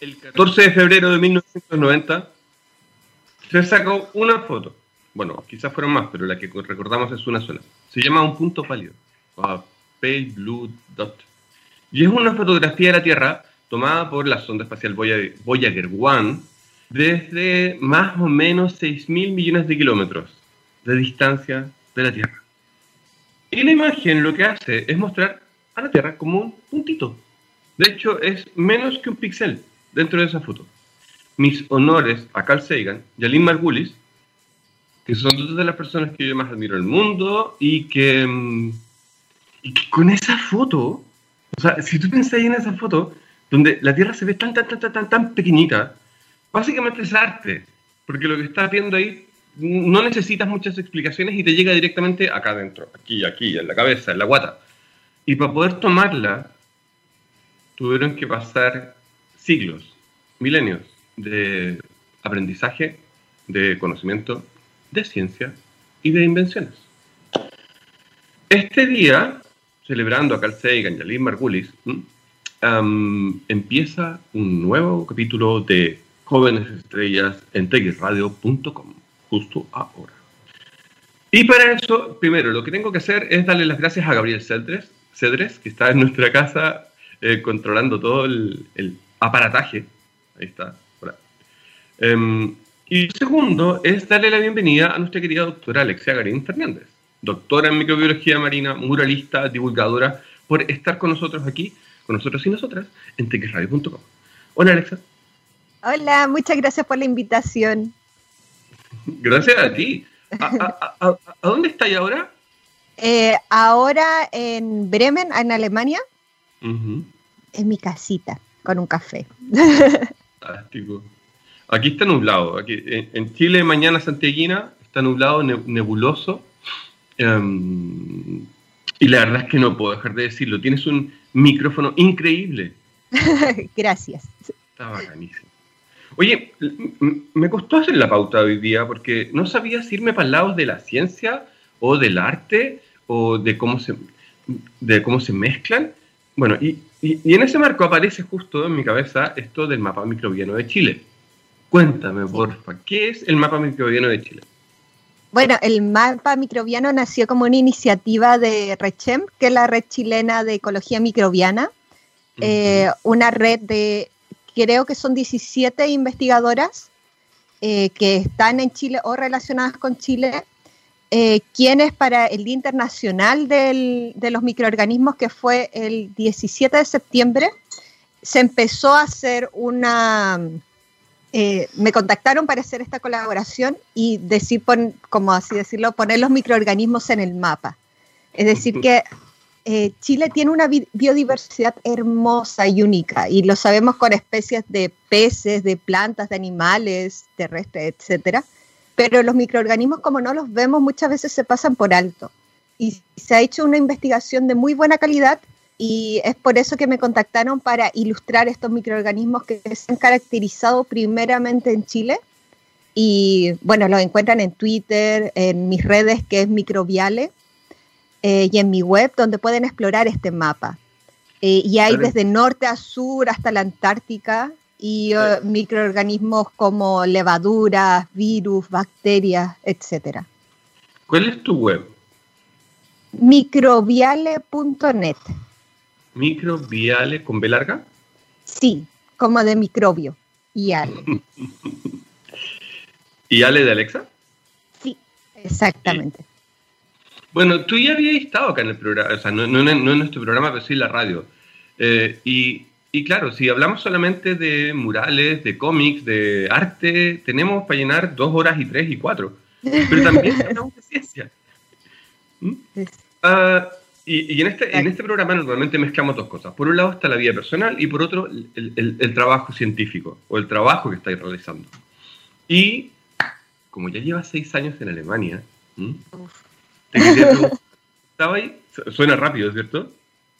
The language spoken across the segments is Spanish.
el 14 de febrero de 1990 se sacó una foto. Bueno, quizás fueron más, pero la que recordamos es una sola. Se llama un punto pálido, o Pale Blue Dot. Y es una fotografía de la Tierra tomada por la sonda espacial Voyager 1 desde más o menos 6 mil millones de kilómetros de distancia de la Tierra. Y la imagen lo que hace es mostrar a la Tierra como un puntito. De hecho, es menos que un píxel dentro de esa foto. Mis honores a Carl Sagan y a Lynn Margulis, que son dos de las personas que yo más admiro en el mundo y que, mm, y que con esa foto, o sea, si tú pensás en esa foto, donde la Tierra se ve tan, tan, tan, tan, tan pequeñita, básicamente es arte, porque lo que estás viendo ahí no necesitas muchas explicaciones y te llega directamente acá adentro, aquí, aquí, en la cabeza, en la guata. Y para poder tomarla, tuvieron que pasar siglos, milenios de aprendizaje, de conocimiento, de ciencia y de invenciones. Este día, celebrando a Carl Sagan y a Lynn Margulis, empieza un nuevo capítulo de Jóvenes Estrellas en texradio.com justo ahora. Y para eso, primero, lo que tengo que hacer es darle las gracias a Gabriel Cedres, Cedres que está en nuestra casa eh, controlando todo el, aparataje. Ahí está. Um, y segundo es darle la bienvenida a nuestra querida doctora Alexia Garín Fernández, doctora en microbiología marina, muralista, divulgadora, por estar con nosotros aquí, con nosotros y nosotras, en tequesradio.com. Hola Alexa. Hola, muchas gracias por la invitación. Gracias a ti. ¿A, dónde estáis ahora? Eh, ahora en Bremen, en Alemania. En mi casita, con un café. Fantástico. Aquí está nublado. Aquí, en, Chile, mañana santiaguina, está nublado, nebuloso. Em, y la verdad es que no puedo dejar de decirlo. Tienes un micrófono increíble. Gracias. Está bacanísimo. Oye, me costó hacer la pauta hoy día porque no sabía si irme para el lado de la ciencia o del arte o de cómo se, de cómo se mezclan. Bueno, y, y, en ese marco aparece justo en mi cabeza esto del mapa microbiano de Chile. Cuéntame, porfa, ¿qué es el mapa microbiano de Chile? Bueno, el mapa microbiano nació como una iniciativa de RECHEM, que es la red chilena de ecología microbiana, eh, una red de creo que son 17 investigadoras eh, que están en Chile o relacionadas con Chile, eh, quienes para el Día Internacional de los Microorganismos, que fue el 17 de septiembre, se empezó a hacer una... Eh, me contactaron para hacer esta colaboración y decir, como así decirlo, poner los microorganismos en el mapa. Es decir, que eh, Chile tiene una biodiversidad hermosa y única, y lo sabemos con especies de peces, de plantas, de animales terrestres, etcétera. Pero los microorganismos, como no los vemos, muchas veces se pasan por alto. Y se ha hecho una investigación de muy buena calidad y es por eso que me contactaron para ilustrar estos microorganismos que se han caracterizado primeramente en Chile. Y bueno, los encuentran en Twitter, en mis redes que es Microbiale, eh, y en mi web donde pueden explorar este mapa. Eh, y hay desde norte a sur hasta la Antártica y eh, microorganismos como levaduras, virus, bacterias, etc. ¿Cuál es tu web? Microbiale.net. ¿Microbiale con B larga? Sí, como de microbio. Y Ale. ¿Y Ale de Alexa? Sí, exactamente. Bueno, tú ya habías estado acá en el programa, o sea, no, en nuestro programa, pero sí en la radio. Eh, y, claro, si hablamos solamente de murales, de cómics, de arte, tenemos para llenar dos horas y tres y cuatro. Pero también hablamos de ciencia. ¿Mm? Ah, y, en, este, en este programa normalmente mezclamos dos cosas. Por un lado está la vida personal y por otro el, trabajo científico o el trabajo que estáis realizando. Y como ya llevas seis años en Alemania, ¿Estaba ahí? Suena rápido, ¿cierto?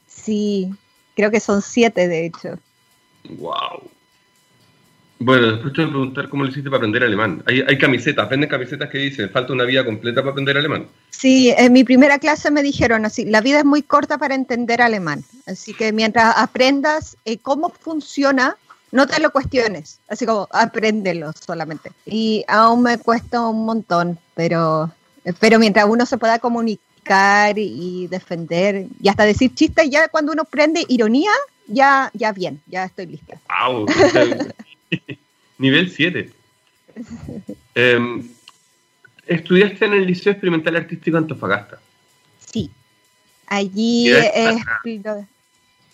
Sí, creo que son siete, de hecho. ¡Wow! Bueno, después te voy a preguntar cómo lo hiciste para aprender alemán. Hay, hay camisetas, venden camisetas que dicen, falta una vida completa para aprender alemán. Sí, en mi primera clase me dijeron así, la vida es muy corta para entender alemán. Así que mientras aprendas eh, cómo funciona no te lo cuestiones, así como apréndelo solamente. Y aún me cuesta un montón, pero, pero mientras uno se pueda comunicar y defender y hasta decir chistes, ya cuando uno prende ironía, ya, ya bien, ya estoy lista. ¡Wow! Nivel 7. Em, estudiaste en el Liceo Experimental Artístico Antofagasta. Sí. Allí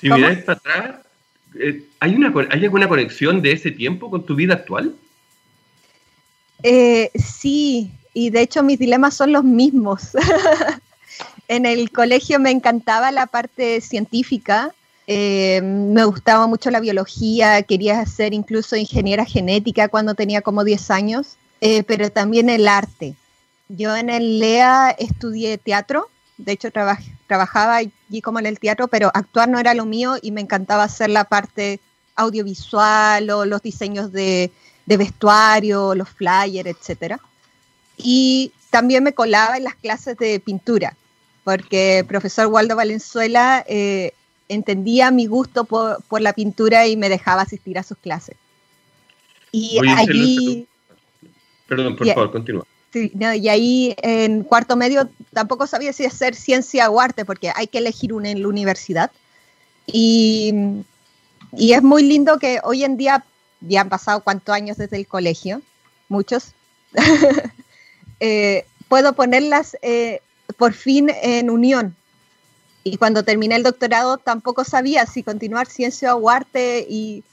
Si miráis para atrás, eh, ¿hay, una, ¿hay alguna conexión de ese tiempo con tu vida actual? Eh, sí, y de hecho mis dilemas son los mismos. en el colegio me encantaba la parte científica, eh, me gustaba mucho la biología, quería ser incluso ingeniera genética cuando tenía como 10 años, eh, pero también el arte. Yo en el LEA estudié teatro, de hecho trabajaba allí como en el teatro, pero actuar no era lo mío y me encantaba hacer la parte audiovisual o los diseños de, vestuario, los flyers, etc. Y también me colaba en las clases de pintura, porque el profesor Waldo Valenzuela eh, entendía mi gusto por, la pintura y me dejaba asistir a sus clases. Y allí... Perdón, por favor, continúa. Sí, y ahí en cuarto medio tampoco sabía si hacer ciencia o arte, porque hay que elegir una en la universidad. Y, y es muy lindo que hoy en día, ya han pasado cuántos años desde el colegio, muchos, eh, puedo ponerlas eh, por fin en unión, y cuando terminé el doctorado tampoco sabía si continuar ciencia o arte y,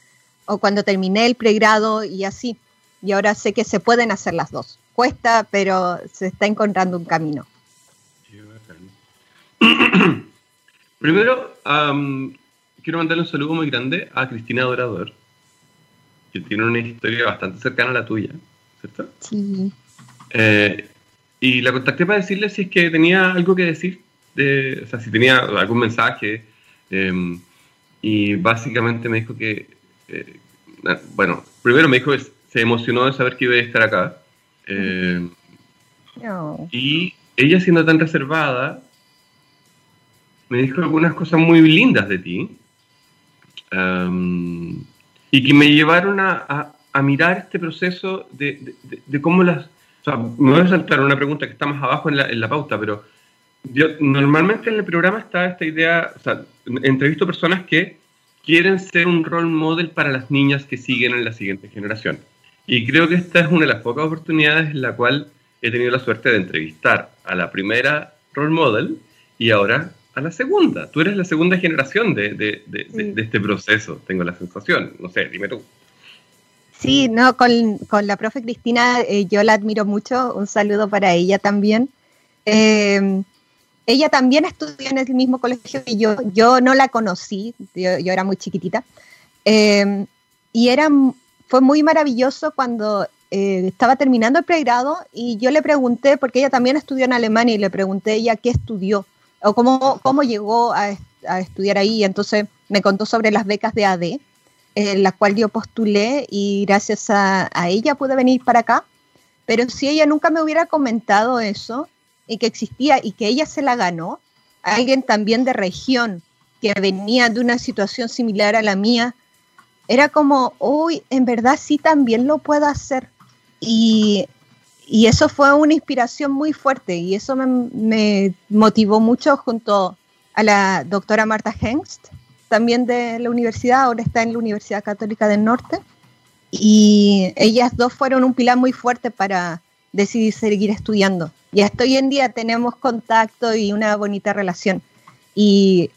o cuando terminé el pregrado y así. Y ahora sé que se pueden hacer las dos. Cuesta, pero se está encontrando un camino. Primero, quiero mandarle un saludo muy grande a Cristina Dorador, que tiene una historia bastante cercana a la tuya, ¿cierto? Sí. Eh, y la contacté para decirle si es que tenía algo que decir o sea, si tenía algún mensaje. Em, y básicamente me dijo que, eh, bueno, primero me dijo que se emocionó de saber que iba a estar acá. Em, y ella siendo tan reservada, me dijo algunas cosas muy lindas de ti. Em, y que me llevaron a, a, mirar este proceso de, de, cómo las... O sea, me voy a saltar una pregunta que está más abajo en la, en la pauta, pero yo, normalmente en el programa está esta idea, o sea, entrevisto personas que quieren ser un role model para las niñas que siguen en la siguiente generación. Y creo que esta es una de las pocas oportunidades en la cual he tenido la suerte de entrevistar a la primera role model y ahora a la segunda. Tú eres la segunda generación de, de, de, este proceso, tengo la sensación. No sé, dime tú. Sí, no, con, con la profe Cristina eh, yo la admiro mucho. Un saludo para ella también. Eh, ella también estudió en el mismo colegio que yo. Yo no la conocí, yo, era muy chiquitita. Em, y era, fue muy maravilloso cuando eh, estaba terminando el pregrado y yo le pregunté, porque ella también estudió en Alemania, y le pregunté a ella qué estudió o cómo, cómo llegó a, estudiar ahí. Entonces me contó sobre las becas de AD, en la cual yo postulé y gracias a, ella pude venir para acá. Pero si ella nunca me hubiera comentado eso, y que existía y que ella se la ganó, alguien también de región que venía de una situación similar a la mía, era como, uy, en verdad sí también lo puedo hacer. Y, y eso fue una inspiración muy fuerte y eso me, me, motivó mucho junto a la doctora Marta Hengst, también de la universidad, ahora está en la Universidad Católica del Norte. Y ellas dos fueron un pilar muy fuerte para decidir seguir estudiando. Y hasta hoy en día tenemos contacto y una bonita relación. Y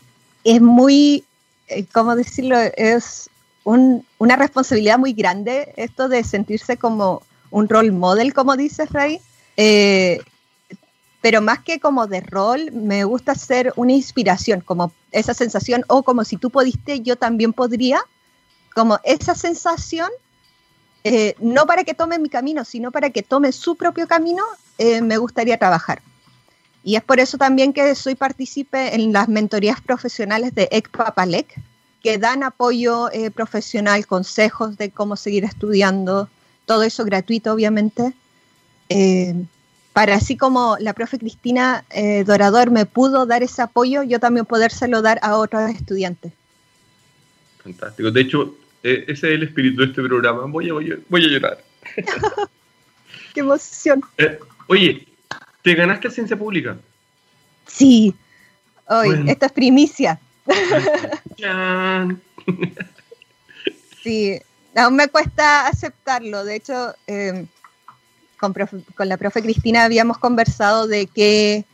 es muy, eh, ¿cómo decirlo? Es una responsabilidad muy grande esto de sentirse como un role model, como dices, Ray. Eh, pero más que como de rol, me gusta ser una inspiración, como esa sensación, o como si tú pudiste, yo también podría, como esa sensación eh, no para que tome mi camino, sino para que tome su propio camino, eh, me gustaría trabajar. Y es por eso también que soy partícipe en las mentorías profesionales de ECPAPALEC, que dan apoyo eh, profesional, consejos de cómo seguir estudiando, todo eso gratuito, obviamente. Para así como la profe Cristina Dorador me pudo dar ese apoyo, yo también podérselo dar a otros estudiantes. Fantástico. De hecho, eh, ese es el espíritu de este programa. Voy a, voy a, voy a llorar. ¡Qué emoción! Eh, oye, ¿te ganaste Ciencia Pública? Sí. Hoy, bueno. esto es primicia. sí, aún me cuesta aceptarlo. De hecho, eh, con, profe, con, la profe Cristina habíamos conversado de que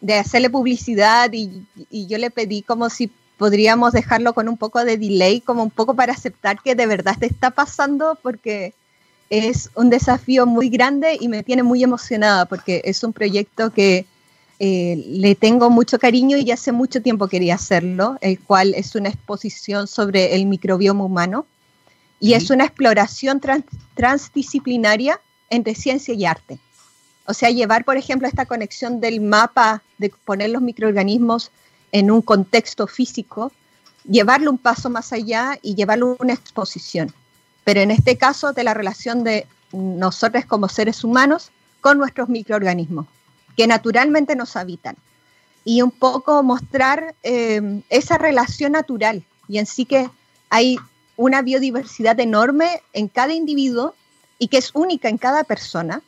de hacerle publicidad y, y, yo le pedí como si podríamos dejarlo con un poco de delay, como un poco para aceptar que de verdad te está pasando, porque es un desafío muy grande y me tiene muy emocionada, porque es un proyecto que eh, le tengo mucho cariño y hace mucho tiempo quería hacerlo, el cual es una exposición sobre el microbioma humano. Y es una exploración trans, transdisciplinaria entre ciencia y arte. O sea, llevar, por ejemplo, esta conexión del mapa, de poner los microorganismos en un contexto físico, llevarlo un paso más allá y llevarlo a una exposición. Pero en este caso, de la relación de nosotros como seres humanos con nuestros microorganismos, que naturalmente nos habitan. Y un poco mostrar eh, esa relación natural y en sí que hay una biodiversidad enorme en cada individuo y que es única en cada persona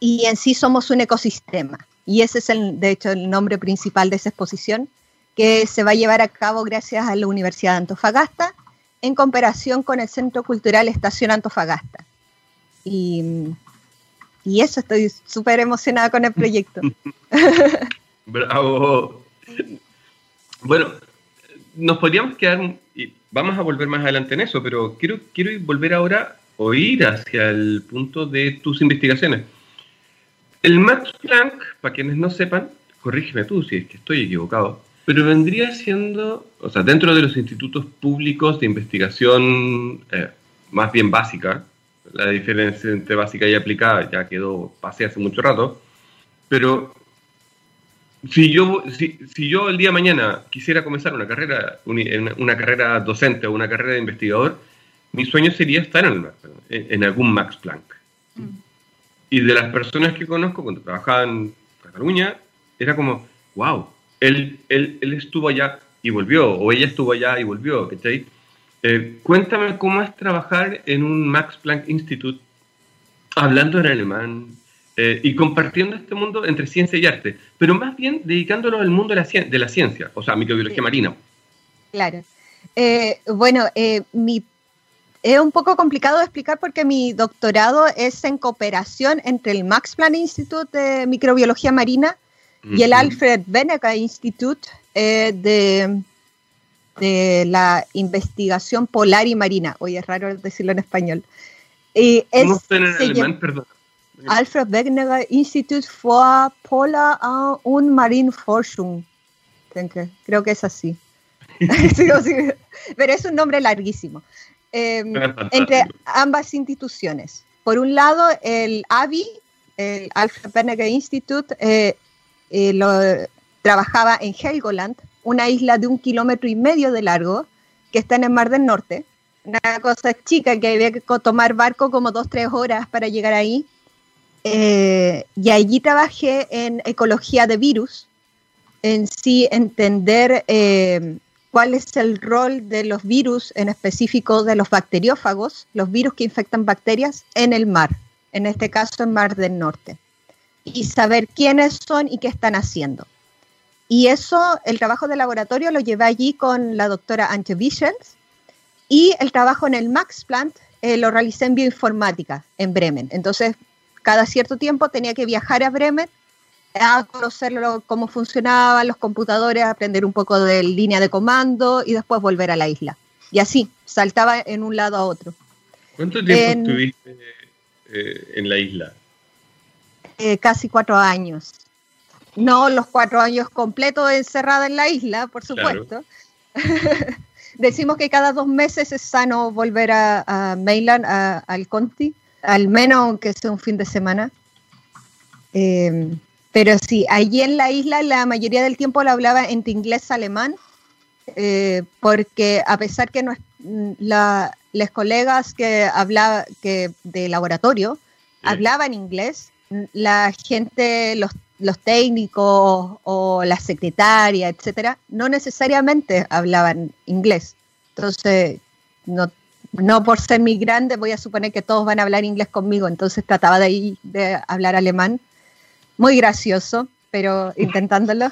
y en sí somos un ecosistema. Y ese es, el, de hecho, el nombre principal de esa exposición, que se va a llevar a cabo gracias a la Universidad de Antofagasta en cooperación con el Centro Cultural Estación Antofagasta. Y, y eso, estoy súper emocionada con el proyecto. Bravo. Bueno, nos podríamos quedar, y vamos a volver más adelante en eso, pero quiero, quiero volver ahora o ir hacia el punto de tus investigaciones. El Max Planck, para quienes no sepan, corrígeme tú si es que estoy equivocado, pero vendría siendo, o sea, dentro de los institutos públicos de investigación eh, más bien básica, la diferencia entre básica y aplicada ya quedó, pasé hace mucho rato, pero si yo, si, si yo el día de mañana quisiera comenzar una carrera, una carrera docente o una carrera de investigador, mi sueño sería estar en, el, en algún Max Planck. Mm. Y de las personas que conozco cuando trabajaba en Cataluña, era como, wow, él, él, él estuvo allá y volvió, o ella estuvo allá y volvió, ¿cachai? Eh, cuéntame cómo es trabajar en un Max Planck Institute hablando en alemán eh, y compartiendo este mundo entre ciencia y arte, pero más bien dedicándolo al mundo de la, de la ciencia, o sea, microbiología sí. marina. Claro. Eh, bueno, eh, mi es un poco complicado de explicar porque mi doctorado es en cooperación entre el Max Planck Institute de Microbiología Marina y el Alfred Benega Institute eh, de, de, la Investigación Polar y Marina. Oye, es raro decirlo en español. Y es, ¿Cómo está en alemán? Perdón. Alfred Wegener Institut für Polar und Marinforschung. Creo que es así. Pero es un nombre larguísimo eh, entre ambas instituciones. Por un lado, el AVI, el Alfred Wegener Institute, eh, eh, lo, trabajaba en Helgoland, una isla de un kilómetro y medio de largo que está en el Mar del Norte. Una cosa chica que había que tomar barco como dos, tres horas para llegar ahí. Eh, y allí trabajé en ecología de virus, en sí entender eh, cuál es el rol de los virus, en específico de los bacteriófagos, los virus que infectan bacterias en el mar, en este caso en Mar del Norte, y saber quiénes son y qué están haciendo. Y eso, el trabajo de laboratorio lo llevé allí con la doctora Antje Wischels y el trabajo en el Max Plant eh, lo realicé en bioinformática en Bremen. Entonces, cada cierto tiempo tenía que viajar a Bremen a conocer cómo funcionaban los computadores, aprender un poco de línea de comando y después volver a la isla. Y así, saltaba en un lado a otro. ¿Cuánto tiempo en, estuviste eh, en la isla? Eh, casi cuatro años. No los cuatro años completos encerrada en la isla, por supuesto. Claro. Decimos que cada dos meses es sano volver a, a Mainland, a, al Conti, al menos aunque sea un fin de semana. Eh, pero sí, allí en la isla la mayoría del tiempo lo hablaba entre inglés alemán, eh, porque a pesar que no, la, los colegas que hablaba que de laboratorio sí. hablaban inglés, la gente, los, los técnicos o la secretaria, etcétera, no necesariamente hablaban inglés. Entonces, no, no por ser migrante voy a suponer que todos van a hablar inglés conmigo, entonces trataba de, de hablar alemán. Muy gracioso, pero intentándolo.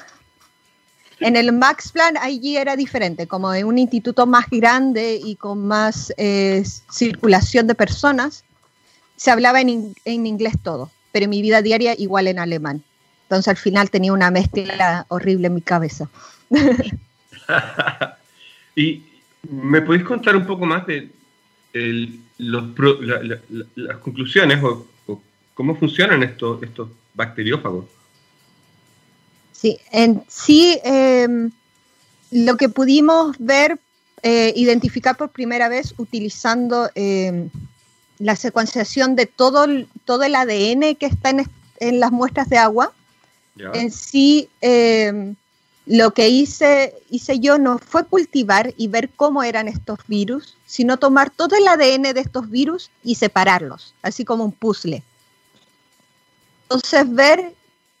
En el Max Plan allí era diferente, como en un instituto más grande y con más eh, circulación de personas, se hablaba en, en, inglés todo, pero en mi vida diaria igual en alemán. Entonces al final tenía una mezcla horrible en mi cabeza. ¿Y me podéis contar un poco más de las conclusiones o, cómo funcionan estos bacteriófagos? Sí, en sí em, lo que pudimos ver, eh, identificar por primera vez utilizando em, la secuenciación de todo, todo el ADN que está en, en las muestras de agua, en sí em, lo que hice, hice yo no fue cultivar y ver cómo eran estos virus, sino tomar todo el ADN de estos virus y separarlos, así como un puzzle. Entonces ver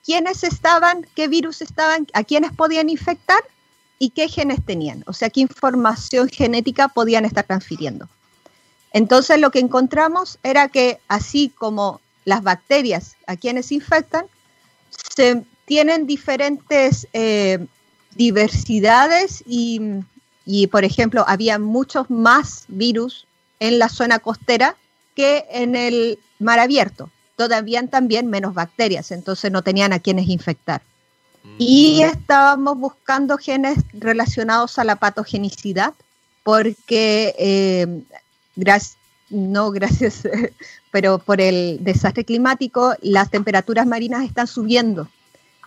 quiénes estaban, qué virus estaban, a quiénes podían infectar y qué genes tenían, o sea, qué información genética podían estar transfiriendo. Entonces lo que encontramos era que así como las bacterias a quienes infectan, se tienen diferentes eh, diversidades y, y, por ejemplo, había muchos más virus en la zona costera que en el mar abierto todavía también menos bacterias, entonces no tenían a quienes infectar. Y mm. estábamos buscando genes relacionados a la patogenicidad, porque, eh, no gracias, pero por el desastre climático, las temperaturas marinas están subiendo.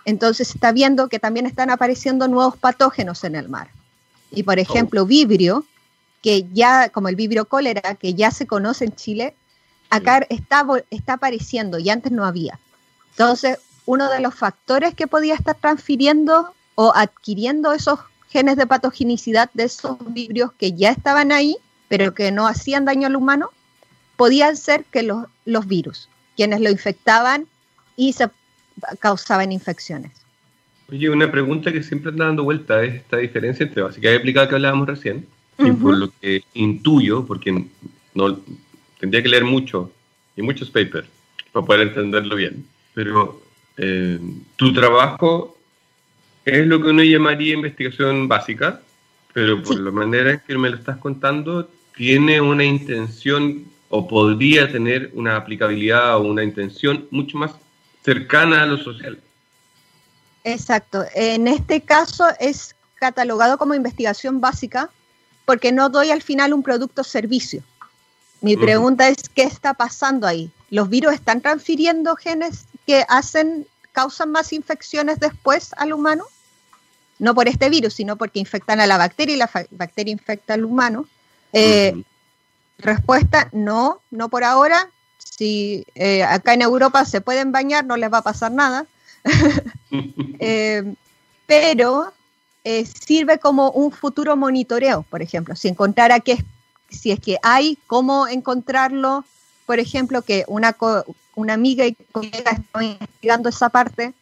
Entonces se está viendo que también están apareciendo nuevos patógenos en el mar. Y por ejemplo, oh. vibrio, que ya, como el vibrio cólera, que ya se conoce en Chile, acá está, está apareciendo y antes no había. Entonces, uno de los factores que podía estar transfiriendo o adquiriendo esos genes de patogenicidad de esos vibrios que ya estaban ahí, pero que no hacían daño al humano, podían ser que los, los virus, quienes lo infectaban y se causaban infecciones. Oye, una pregunta que siempre anda dando vuelta es esta diferencia entre básica y aplicada que hablábamos recién, y por lo que intuyo, porque no, tendría que leer mucho y muchos papers para poder entenderlo bien. Pero eh, tu trabajo es lo que uno llamaría investigación básica, pero por la manera en que me lo estás contando, tiene una intención o podría tener una aplicabilidad o una intención mucho más cercana a lo social. Exacto. En este caso es catalogado como investigación básica porque no doy al final un producto o servicio. Mi pregunta es, ¿qué está pasando ahí? ¿Los virus están transfiriendo genes que hacen, causan más infecciones después al humano? No por este virus, sino porque infectan a la bacteria y la bacteria infecta al humano. Eh, respuesta, no, no por ahora. Si eh, acá en Europa se pueden bañar, no les va a pasar nada. Eh, pero sirve como un futuro monitoreo, por ejemplo. Si encontrara que si es que hay cómo encontrarlo, por ejemplo, que una, una amiga y colega están investigando esa parte,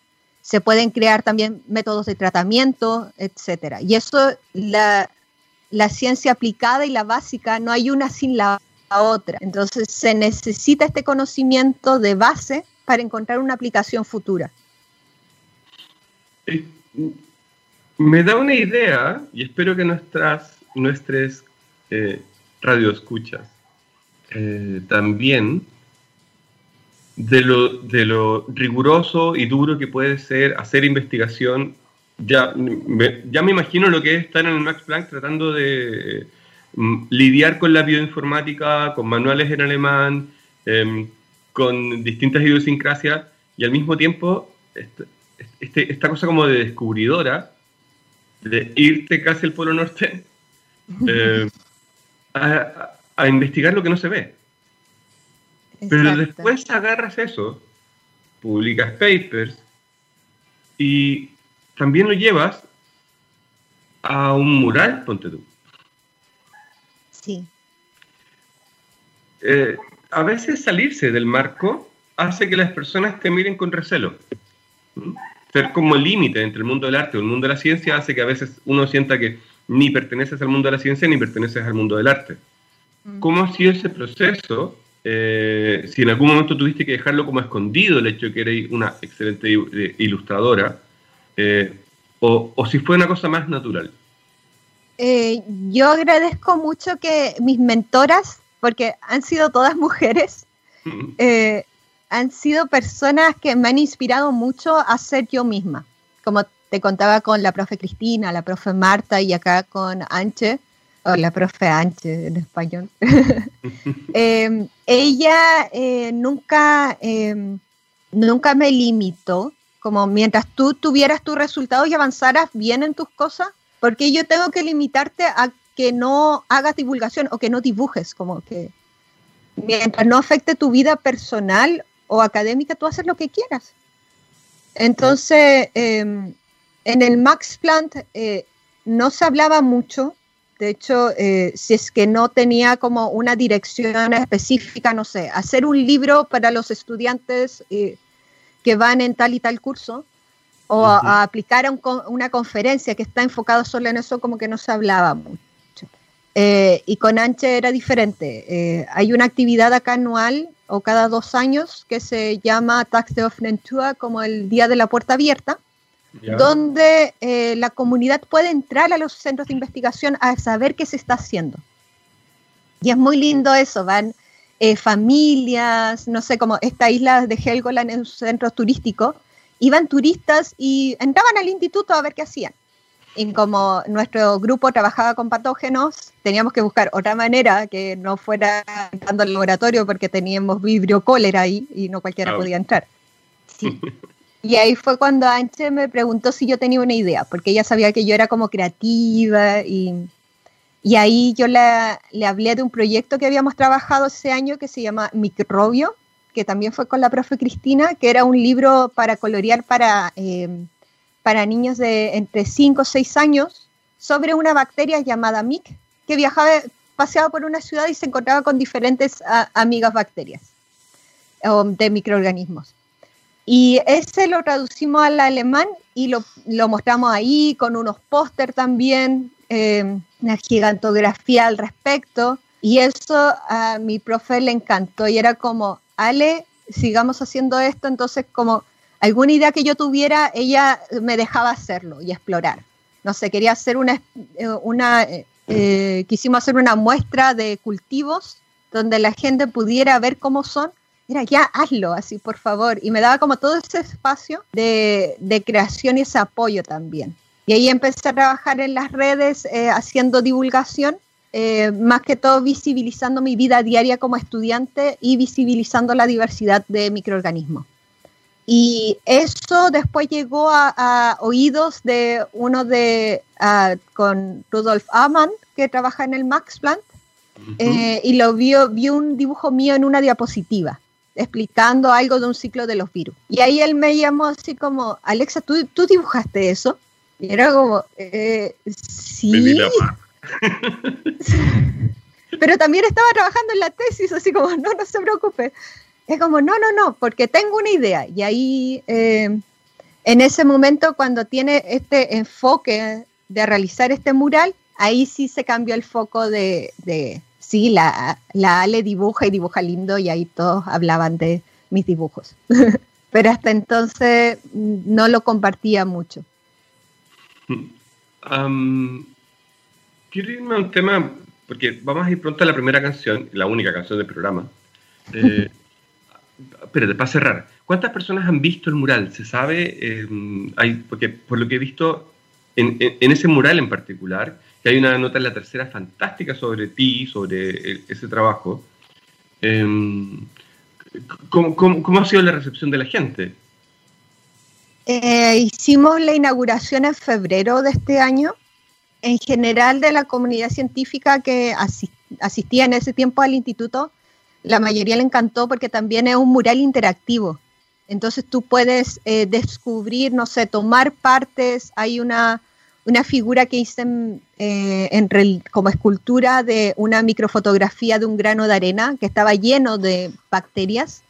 se pueden crear también métodos de tratamiento, etcétera. Y eso, la, la ciencia aplicada y la básica, no hay una sin la otra. Entonces, se necesita este conocimiento de base para encontrar una aplicación futura. Eh, me da una idea, y espero que nuestras, nuestros eh, radio escuchas, eh, también de lo, de lo riguroso y duro que puede ser hacer investigación. Ya me, ya me imagino lo que es estar en el Max Planck tratando de mm, lidiar con la bioinformática, con manuales en alemán, em, con distintas idiosincrasias y al mismo tiempo este, este, esta cosa como de descubridora, de irte casi al Polo Norte. Eh, a, investigar lo que no se ve. Pero después agarras eso, publicas papers y también lo llevas a un mural, ponte tú. Sí. Eh, a veces salirse del marco hace que las personas te miren con recelo. Ser como límite entre el mundo del arte y el mundo de la ciencia hace que a veces uno sienta que ni perteneces al mundo de la ciencia ni perteneces al mundo del arte. ¿cómo ha sido ese proceso? Eh, si en algún momento tuviste que dejarlo como escondido el hecho de que eres una excelente eh, ilustradora, eh, o, o, si fue una cosa más natural. yo agradezco mucho que mis mentoras, porque han sido todas mujeres, han sido personas que me han inspirado mucho a ser yo misma. Como te contaba con la profe Cristina, la profe Marta y acá con Anche, o la profe Anche en español. Em, ella eh, nunca, em, nunca me limitó, como mientras tú tuvieras tus resultados y avanzaras bien en tus cosas, porque yo tengo que limitarte a que no hagas divulgación o que no dibujes, como que mientras no afecte tu vida personal o académica, tú haces lo que quieras. Entonces, em, en el Max Plant eh, no se hablaba mucho. De hecho, eh, si es que no tenía como una dirección específica, no sé, hacer un libro para los estudiantes eh, que van en tal y tal curso, o a, aplicar a una conferencia que está enfocada solo en eso, como que no se hablaba mucho. y con Anche era diferente. hay una actividad acá anual o cada dos años que se llama Tax de Offentua, como el Día de la Puerta Abierta, donde eh, la comunidad puede entrar a los centros de investigación a saber qué se está haciendo. Y es muy lindo eso, van eh, familias, no sé, como esta isla de Helgoland en un centro turístico, iban turistas y entraban al instituto a ver qué hacían. Y como nuestro grupo trabajaba con patógenos, teníamos que buscar otra manera que no fuera entrando al laboratorio porque teníamos vibrio cólera ahí y no cualquiera podía entrar. Sí. Y ahí fue cuando Anche me preguntó si yo tenía una idea, porque ella sabía que yo era como creativa y, y ahí yo le, le hablé de un proyecto que habíamos trabajado ese año que se llama Microbio, que también fue con la profe Cristina, que era un libro para colorear para, em, para niños de entre 5 o 6 años sobre una bacteria llamada MIC que viajaba, paseaba por una ciudad y se encontraba con diferentes amigas bacterias o de microorganismos. Y ese lo traducimos al alemán y lo, mostramos ahí con unos póster también, eh, una gigantografía al respecto. Y eso a mi profe le encantó y era como, Ale, sigamos haciendo esto. Entonces, como alguna idea que yo tuviera, ella me dejaba hacerlo y explorar. No sé, quería hacer una, eh, una eh, quisimos hacer una muestra de cultivos donde la gente pudiera ver cómo son mira, ya hazlo, así por favor. Y me daba como todo ese espacio de, creación y ese apoyo también. Y ahí empecé a trabajar en las redes eh, haciendo divulgación, eh, más que todo visibilizando mi vida diaria como estudiante y visibilizando la diversidad de microorganismos. Y eso después llegó a, oídos de uno de, con Rudolf Amann, que trabaja en el Max Plant, eh, y lo vio, vio un dibujo mío en una diapositiva explicando algo de un ciclo de los virus. Y ahí él me llamó así como, Alexa, ¿tú, tú dibujaste eso? Y era como, eh, sí. Pero también estaba trabajando en la tesis, así como, no, no se preocupe. Es como, no, no, no, porque tengo una idea. Y ahí, eh, en ese momento, cuando tiene este enfoque de realizar este mural, ahí sí se cambió el foco de, sí, la, la Ale dibuja y dibuja lindo y ahí todos hablaban de mis dibujos. Pero hasta entonces no lo compartía mucho. quiero irme a un tema, porque vamos a ir pronto a la primera canción, la única canción del programa. Eh, espérate, para cerrar, ¿cuántas personas han visto el mural? ¿Se sabe? Em, hay, porque por lo que he visto, en, en, ese mural en particular, que hay una nota en la tercera fantástica sobre ti, sobre ese trabajo. Em, ¿cómo, ha sido la recepción de la gente? Eh, hicimos la inauguración en febrero de este año. En general de la comunidad científica que asistía en ese tiempo al instituto, la mayoría le encantó porque también es un mural interactivo. Entonces tú puedes eh, descubrir, no sé, tomar partes, hay una una figura que hice eh, en, como escultura de una microfotografía de un grano de arena que estaba lleno de bacterias.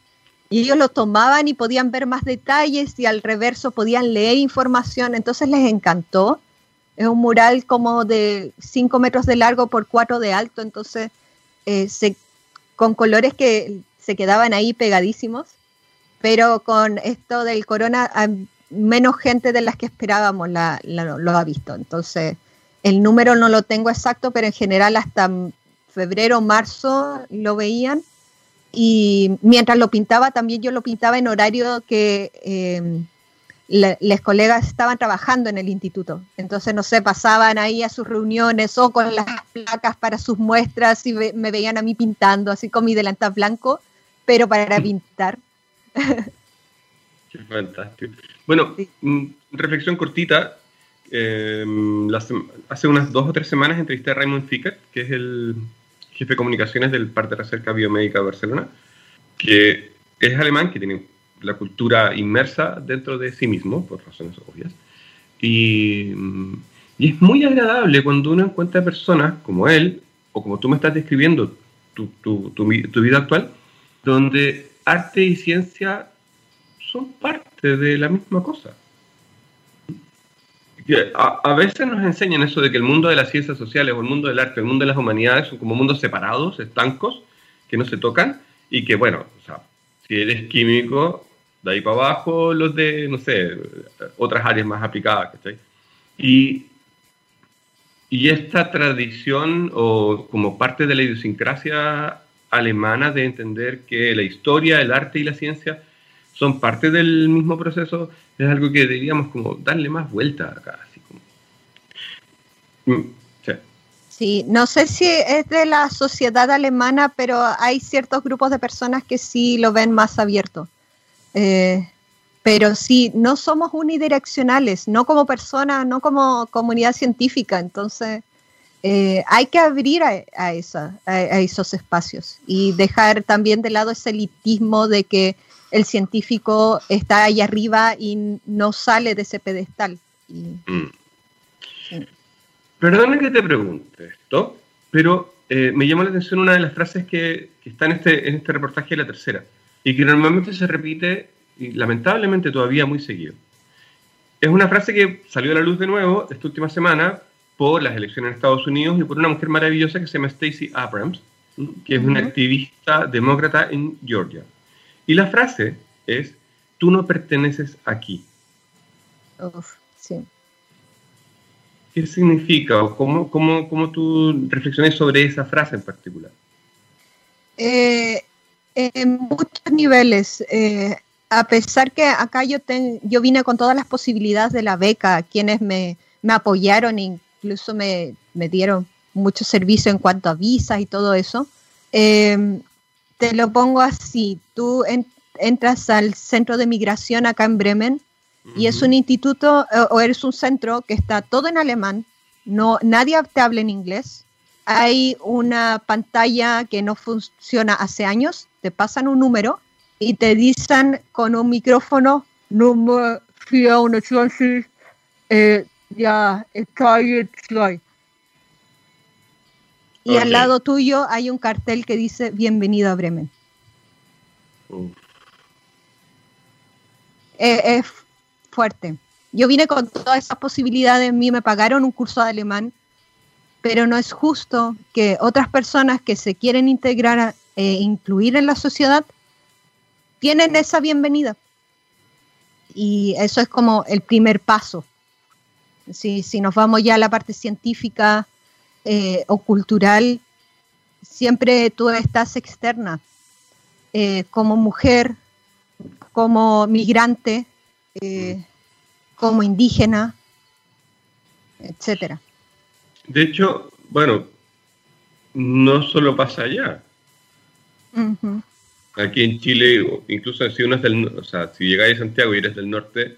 Y ellos lo tomaban y podían ver más detalles y al reverso podían leer información. Entonces les encantó. Es un mural como de 5 metros de largo por 4 de alto. Entonces eh, con colores que se quedaban ahí pegadísimos, pero con esto del corona, menos gente de las que esperábamos lo ha visto. Entonces, el número no lo tengo exacto, pero en general hasta febrero, marzo lo veían. Y mientras lo pintaba, también yo lo pintaba en horario que eh, los colegas estaban trabajando en el instituto. Entonces, no sé, pasaban ahí a sus reuniones o con las placas para sus muestras y me veían a mí pintando, así con mi delantal blanco, pero para pintar. Qué fantástico. Bueno, mm, reflexión cortita. Eh, hace unas dos o tres semanas entrevisté a Raymond Fickert, que es el jefe de comunicaciones del Parte de Recerca Biomédica de Barcelona, que es alemán, que tiene la cultura inmersa dentro de sí mismo, por razones obvias. Y, y, es muy agradable cuando uno encuentra personas como él, o como tú me estás describiendo tu, tu, tu, tu vida actual, donde arte y ciencia son parte de la misma cosa. A, a, veces nos enseñan eso de que el mundo de las ciencias sociales o el mundo del arte, el mundo de las humanidades son como mundos separados, estancos, que no se tocan y que, bueno, o sea, si eres químico, de ahí para abajo los de, no sé, otras áreas más aplicadas. Y, y esta tradición o como parte de la idiosincrasia alemana de entender que la historia, el arte y la ciencia son parte del mismo proceso, es algo que deberíamos como darle más vuelta acá. Así como. Mm, sí. no sé si es de la sociedad alemana, pero hay ciertos grupos de personas que sí lo ven más abierto. Eh, pero sí, no somos unidireccionales, no como personas, no como comunidad científica, entonces eh, hay que abrir a, esa, a, esos espacios y dejar también de lado ese elitismo de que el científico está ahí arriba y no sale de ese pedestal. Mm. Perdona que te pregunte esto, pero eh, me llamó la atención una de las frases que, que está en este, en este reportaje de la tercera y que normalmente se repite y lamentablemente todavía muy seguido. Es una frase que salió a la luz de nuevo esta última semana por las elecciones en Estados Unidos y por una mujer maravillosa que se llama Stacey Abrams, que es una activista demócrata en Georgia. Y la frase es, tú no perteneces aquí. sí. ¿Qué significa o cómo, cómo, cómo tú reflexiones sobre esa frase en particular? Eh, en muchos niveles. Eh, a pesar que acá yo, yo vine con todas las posibilidades de la beca, quienes me, me apoyaron, incluso me, me, dieron mucho servicio en cuanto a visas y todo eso. Eh, te lo pongo así, tú entras al centro de migración acá en Bremen y es un instituto o eres un centro que está todo en alemán, no nadie te habla en inglés. Hay una pantalla que no funciona hace años, te pasan un número y te dicen con un micrófono número 24 eh, ya está y al lado tuyo hay un cartel que dice Bienvenido a Bremen. Eh, es fuerte. Yo vine con todas esas posibilidades, a mí me pagaron un curso de alemán, pero no es justo que otras personas que se quieren integrar e incluir en la sociedad tienen esa bienvenida. Y eso es como el primer paso. Si, si nos vamos ya a la parte científica, eh, o cultural, siempre tú estás externa, eh, como mujer, como migrante, eh, como indígena, etcétera. De hecho, bueno, no solo pasa allá. Aquí en Chile, incluso si uno es del, o sea, si llegáis a Santiago y eres del norte,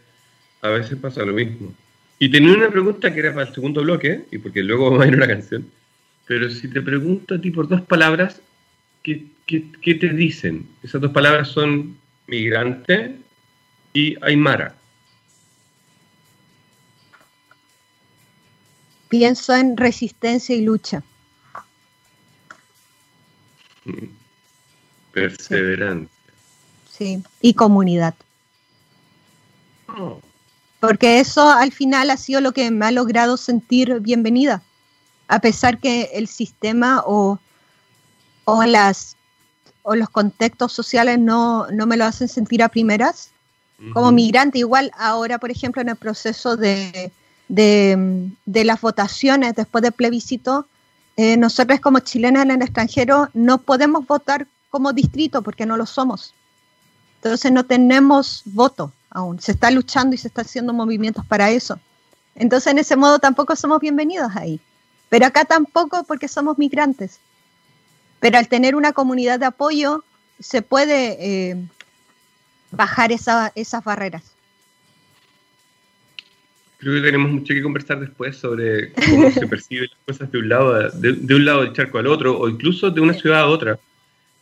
a veces pasa lo mismo. Y tenía una pregunta que era para el segundo bloque, y porque luego vamos a ir una canción. Pero si te pregunto a ti por dos palabras, ¿qué, qué, te dicen? Esas dos palabras son migrante y aymara. Pienso en resistencia y lucha. Mm. Perseverancia. Sí, y comunidad. Oh porque eso al final ha sido lo que me ha logrado sentir bienvenida, a pesar que el sistema o o las o los contextos sociales no, no me lo hacen sentir a primeras. Como migrante, igual ahora, por ejemplo, en el proceso de, de, las votaciones después del plebiscito, eh, nosotros como chilenas en el extranjero no podemos votar como distrito porque no lo somos. Entonces no tenemos voto aún. Se está luchando y se está haciendo movimientos para eso. Entonces en ese modo tampoco somos bienvenidos ahí. Pero acá tampoco porque somos migrantes. Pero al tener una comunidad de apoyo, se puede eh, bajar esas barreras. Creo que tenemos mucho que conversar después sobre cómo se perciben las cosas de un lado de, un lado del charco al otro, o incluso de una ciudad a otra,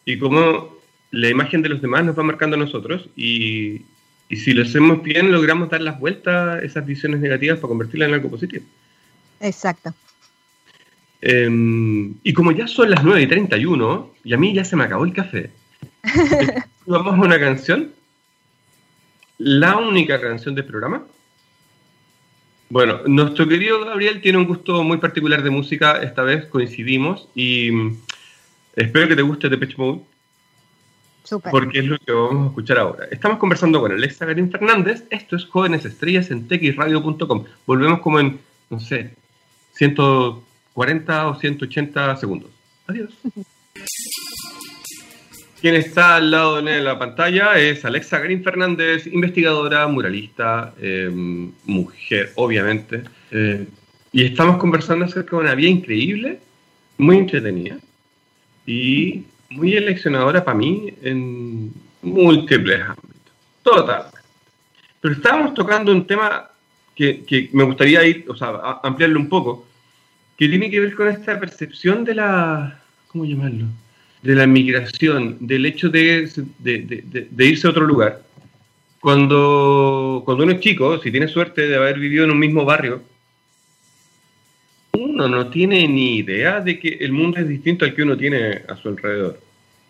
y cómo la imagen de los demás nos va marcando a nosotros, y, y si lo hacemos bien, logramos dar las vueltas a esas visiones negativas para convertirlas en algo positivo. Exacto. Em, y como ya son las 9 y 31, y a mí ya se me acabó el café, vamos a una canción. La única canción del programa. Bueno, nuestro querido Gabriel tiene un gusto muy particular de música, esta vez coincidimos y mm, espero que te guste Depeche Mode. Super. Porque es lo que vamos a escuchar ahora. Estamos conversando con Alexa Garín Fernández. Esto es Jóvenes Estrellas en texradio.com. Volvemos como en, no sé, ciento 40 o 180 segundos. Adiós. Quien está al lado de la pantalla es Alexa Green Fernández, investigadora, muralista, em, mujer, obviamente. Eh, y estamos conversando acerca de una vida increíble, muy entretenida y muy eleccionadora para mí en múltiples ámbitos. Total. Pero estábamos tocando un tema que, que me gustaría ir, o sea, ampliarlo un poco, que tiene que ver con esta percepción de la, ¿cómo llamarlo? De la migración, del hecho de, irse a otro lugar. Cuando, cuando uno es chico, si tiene suerte de haber vivido en un mismo barrio, no tiene ni idea de que el mundo es distinto al que uno tiene a su alrededor.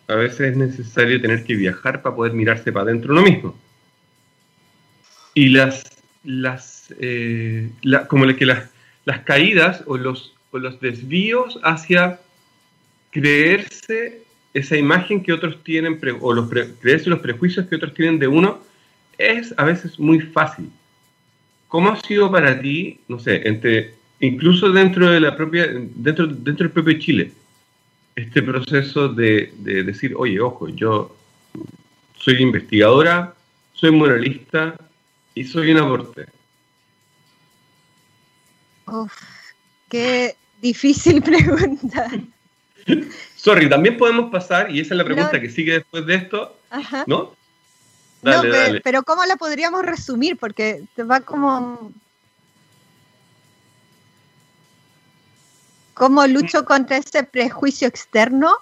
A veces es necesario tener que viajar para poder mirarse para adentro uno mismo. Y las, las, eh, como que las, las caídas o los, los desvíos hacia creerse esa imagen que otros tienen, o los creerse los prejuicios que otros tienen de uno, es a veces muy fácil. ¿Cómo ha sido para ti, no sé, entre, incluso dentro de la propia, dentro, dentro del propio Chile, este proceso de, de decir, oye, ojo, yo soy investigadora, soy moralista y soy un aporte? Uf, qué Difícil pregunta. Sorry, también podemos pasar, y esa es la pregunta que sigue después de esto, ¿no? no, pero, ¿cómo la podríamos resumir? Porque te va como... ¿Cómo lucho contra ese prejuicio externo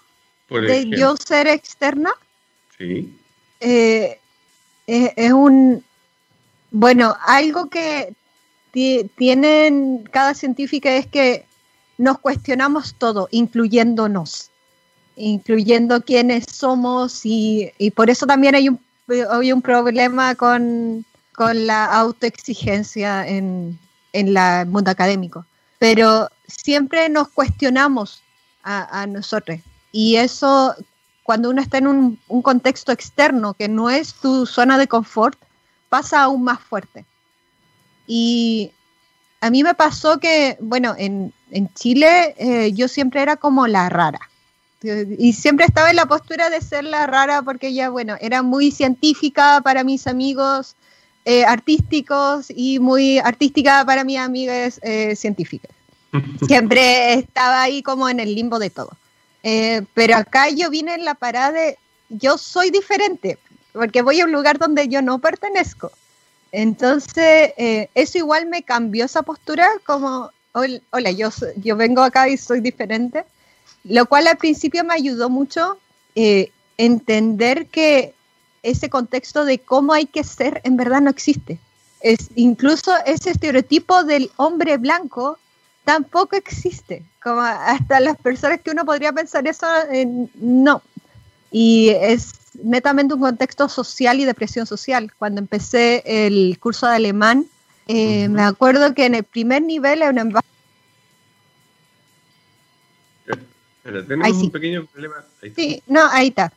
de yo ser externa? Sí. Eh, es un... Bueno, algo que tienen cada científica es que nos cuestionamos todo, incluyéndonos, incluyendo quiénes somos y, por eso también hay un, hay un problema con, la autoexigencia en, en el mundo académico. Pero siempre nos cuestionamos a, nosotros y eso cuando uno está en un, contexto externo que no es tu zona de confort, pasa aún más fuerte. Y a mí me pasó que, bueno, en, en Chile eh, yo siempre era como la rara. Y siempre estaba en la postura de ser la rara porque ya, bueno, era muy científica para mis amigos eh, artísticos y muy artística para mis amigas eh, científicas. Siempre estaba ahí como en el limbo de todo. pero acá yo vine en la parada de, yo soy diferente, porque voy a un lugar donde yo no pertenezco. Entonces, eso igual me cambió esa postura como hola, yo, yo vengo acá y soy diferente, lo cual al principio me ayudó mucho eh, entender que ese contexto de cómo hay que ser en verdad no existe. Es, incluso ese estereotipo del hombre blanco tampoco existe. Como hasta las personas que uno podría pensar eso, eh, no. Y es netamente un contexto social y de presión social. Cuando empecé el curso de alemán, eh, me acuerdo que en el primer nivel, en Pero tenemos un pequeño problema. sí, no, ahí está.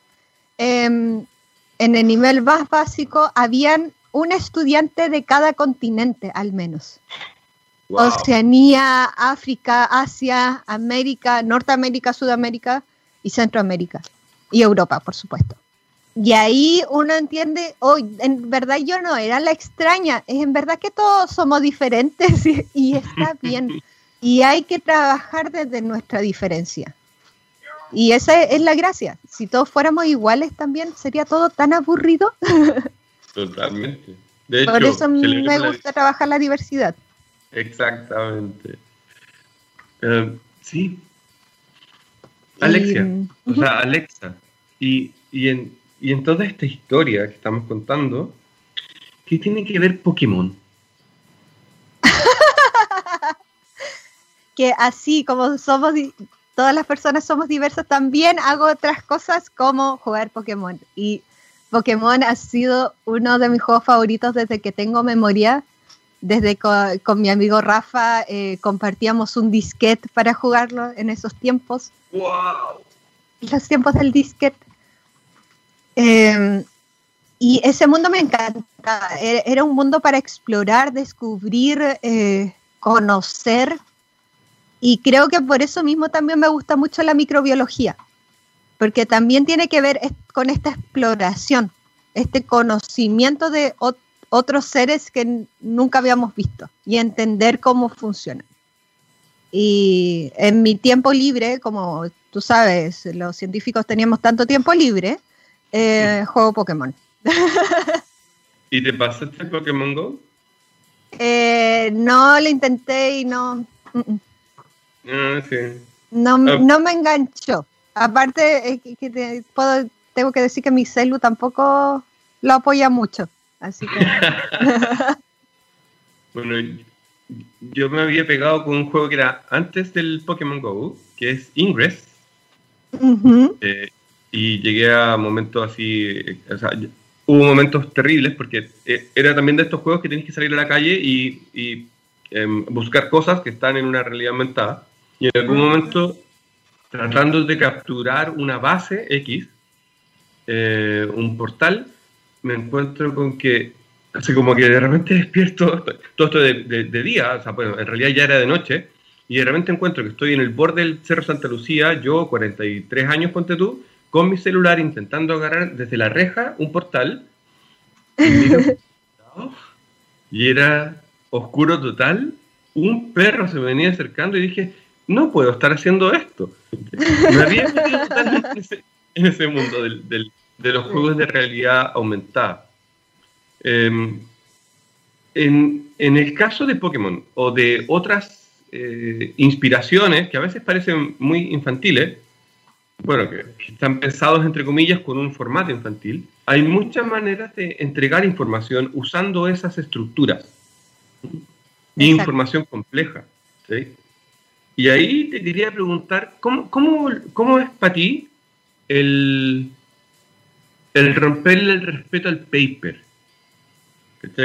Em, en el nivel más básico habían un estudiante de cada continente, al menos. Oceanía, África, Asia, América, Norteamérica, Sudamérica y Centroamérica. Y Europa, por supuesto. Y ahí uno entiende, hoy en verdad yo no era la extraña, es en verdad que todos somos diferentes y, está bien. Y hay que trabajar desde nuestra diferencia. Y esa es la gracia. Si todos fuéramos iguales también, sería todo tan aburrido. Totalmente. Por eso me gusta trabajar la diversidad. Exactamente. Eh, sí. Alexia. O sea, Alexa. Y, y, en, y en toda esta historia que estamos contando, ¿qué tiene que ver Pokémon? que así como somos todas las personas somos diversas, también hago otras cosas como jugar Pokémon. Y Pokémon ha sido uno de mis juegos favoritos desde que tengo memoria. Desde con, mi amigo Rafa eh, compartíamos un disquete para jugarlo en esos tiempos. ¡Wow! Los tiempos del disquete. Em, y ese mundo me encantaba. Era un mundo para explorar, descubrir, eh, conocer y creo que por eso mismo también me gusta mucho la microbiología, porque también tiene que ver con esta exploración, este conocimiento de otros seres que nunca habíamos visto y entender cómo funcionan. Y en mi tiempo libre, como tú sabes, los científicos teníamos tanto tiempo libre, eh, juego Pokémon. ¿Y te pasaste Pokémon Go? Eh, no, lo intenté y no. Ah, no, ah. no me enganchó. Aparte, que puedo, tengo que decir que mi celu tampoco lo apoya mucho. Así que. bueno, yo me había pegado con un juego que era antes del Pokémon Go, que es Ingress. Eh, y llegué a momentos así. O sea, hubo momentos terribles porque eh, era también de estos juegos que tienes que salir a la calle y, em, buscar cosas que están en una realidad aumentada. Y en algún momento, tratando de capturar una base X, eh, un portal, me encuentro con que, así como que de repente despierto, todo esto de, día, o sea, bueno, en realidad ya era de noche, y de repente encuentro que estoy en el borde del Cerro Santa Lucía, yo, 43 años, ponte tú, con mi celular intentando agarrar desde la reja un portal, y era oscuro total, un perro se me venía acercando y dije, no puedo estar haciendo esto. Me había metido totalmente en ese, mundo de los juegos de realidad aumentada. Em, en, el caso de Pokémon o de otras eh, inspiraciones que a veces parecen muy infantiles, bueno, que, están pensados entre comillas con un formato infantil, hay muchas maneras de entregar información usando esas estructuras y información compleja. ¿sí? Y ahí te quería preguntar, ¿cómo, cómo, es para ti el, el romperle el respeto al paper?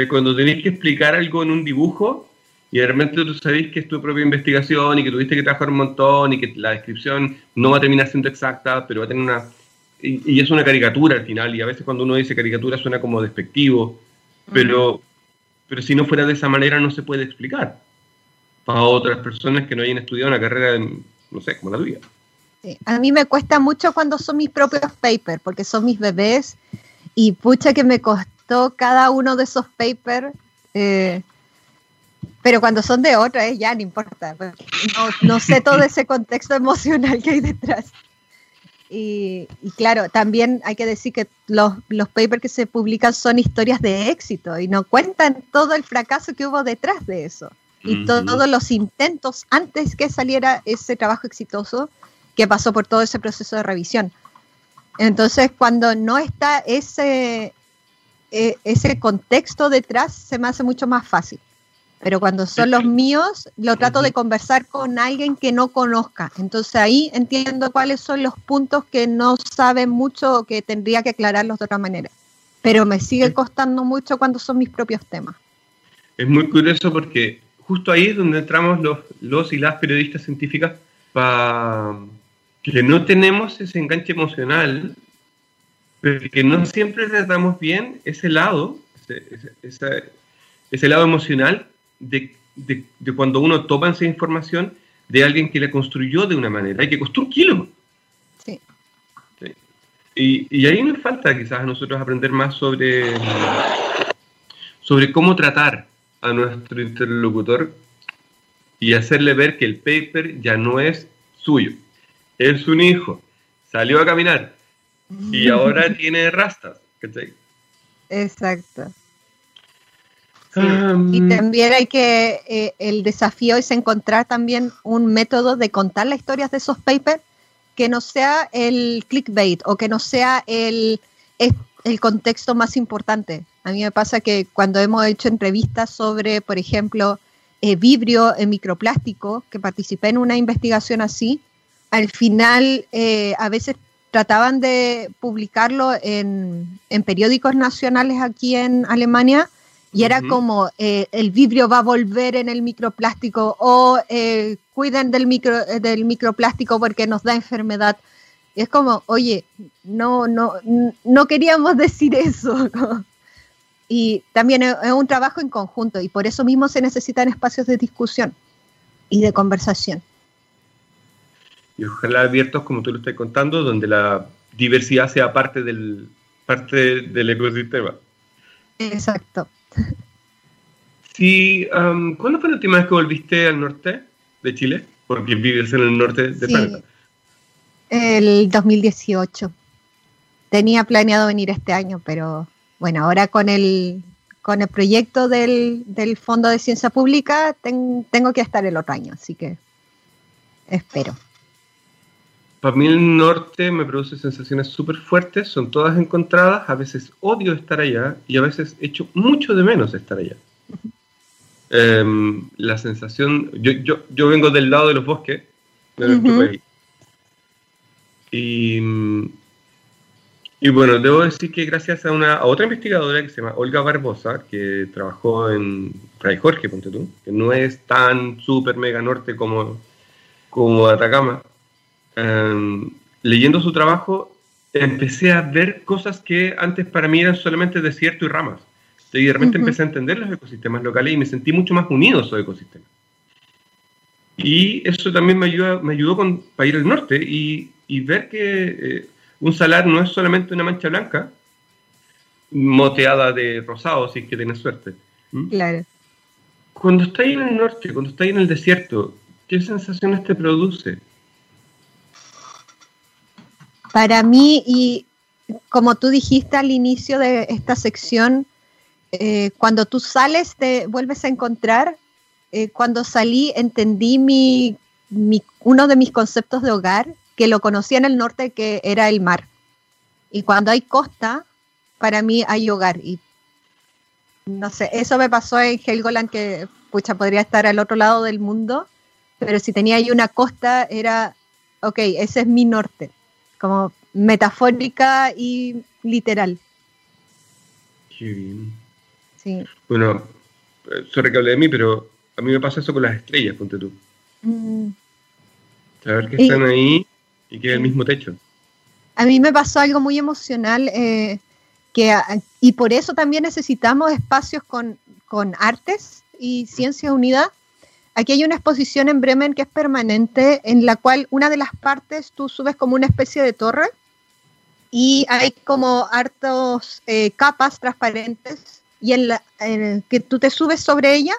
Cuando tenés que explicar algo en un dibujo y de repente tú sabés que es tu propia investigación y que tuviste que trabajar un montón y que la descripción no va a terminar siendo exacta, pero va a tener una... Y, es una caricatura al final y a veces cuando uno dice caricatura suena como despectivo, pero, pero si no fuera de esa manera no se puede explicar para otras personas que no hayan estudiado una carrera, no sé, como la tuya. A mí me cuesta mucho cuando son mis propios papers, porque son mis bebés y pucha que me costó cada uno de esos papers. Eh, pero cuando son de otra, eh, ya no importa. No, sé todo ese contexto emocional que hay detrás. Y, claro, también hay que decir que los, los papers que se publican son historias de éxito y no cuentan todo el fracaso que hubo detrás de eso y todos los intentos antes que saliera ese trabajo exitoso que pasó por todo ese proceso de revisión. Entonces, cuando no está ese, e, ese contexto detrás, se me hace mucho más fácil. Pero cuando son los míos, lo trato de conversar con alguien que no conozca. Entonces ahí entiendo cuáles son los puntos que no saben mucho o que tendría que aclararlos de otra manera. Pero me sigue costando mucho cuando son mis propios temas. Es muy curioso porque justo ahí es donde entramos los, los y las periodistas científicas para que no tenemos ese enganche emocional, pero que no siempre tratamos bien ese lado, ese, ese, lado emocional de, de, cuando uno toma esa información de alguien que la construyó de una manera. Hay que construirlo. Sí. sí. Y, y, ahí nos falta quizás a nosotros aprender más sobre, sobre cómo tratar a nuestro interlocutor y hacerle ver que el paper ya no es suyo, es un hijo, salió a caminar y ahora tiene rastas. Exacto. y también hay que, eh, el desafío es encontrar también un método de contar las historias de esos papers que no sea el clickbait o que no sea el, el contexto más importante. A mí me pasa que cuando hemos hecho entrevistas sobre, por ejemplo, eh, vibrio en microplástico, que participé en una investigación así, al final eh, a veces trataban de publicarlo en, periódicos nacionales aquí en Alemania y era como eh, el vibrio va a volver en el microplástico o cuiden del, micro, del microplástico porque nos da enfermedad. Y es como, oye, no, no, no queríamos decir eso. Y también es, un trabajo en conjunto y por eso mismo se necesitan espacios de discusión y de conversación. Y ojalá abiertos, como tú lo estás contando, donde la diversidad sea parte del, parte del ecosistema. Exacto. Sí, ¿Cuándo fue la última vez que volviste al norte de Chile? Porque vives en el norte de sí, El 2018. Tenía planeado venir este año, pero bueno, ahora con el, con el proyecto del, Fondo de Ciencia Pública tengo que estar el otro año, así que espero. Para mí el norte me produce sensaciones súper fuertes, son todas encontradas, a veces odio estar allá y a veces echo mucho de menos estar allá. Em, la sensación, yo, yo, yo, vengo del lado de los bosques, de y y bueno, debo decir que gracias a una otra investigadora que se llama Olga Barbosa, que trabajó en Fray Jorge, ponte tú, que no es tan súper mega norte como, como Atacama, em, leyendo su trabajo empecé a ver cosas que antes para mí eran solamente desierto y ramas. Y de repente empecé a entender los ecosistemas locales y me sentí mucho más unido a esos ecosistemas. Y eso también me, ayuda, me ayudó con, para ir al norte y, y ver que... Eh, un salar no es solamente una mancha blanca moteada de rosado, si es que tienes suerte. ¿Mm? Claro. Cuando estás en el norte, cuando estás en el desierto, ¿qué sensaciones te produce? Para mí, y como tú dijiste al inicio de esta sección, eh, cuando tú sales te vuelves a encontrar. Eh, cuando salí entendí mi, uno de mis conceptos de hogar, que lo conocía en el norte, que era el mar. Y cuando hay costa, para mí hay hogar. Y no sé, eso me pasó en Helgoland, que pucha, podría estar al otro lado del mundo, pero si tenía ahí una costa, era, ok, ese es mi norte, como metafórica y literal. Qué bien. Sí. Bueno, sorry que hable de mí, pero a mí me pasa eso con las estrellas, ponte tú. Mm. Saber que están ahí y que el mismo techo. A mí me pasó algo muy emocional eh, que, y por eso también necesitamos espacios con, con artes y ciencia unida. Aquí hay una exposición en Bremen que es permanente, en la cual una de las partes tú subes como una especie de torre y hay como hartos eh, capas transparentes y en, la, que tú te subes sobre ella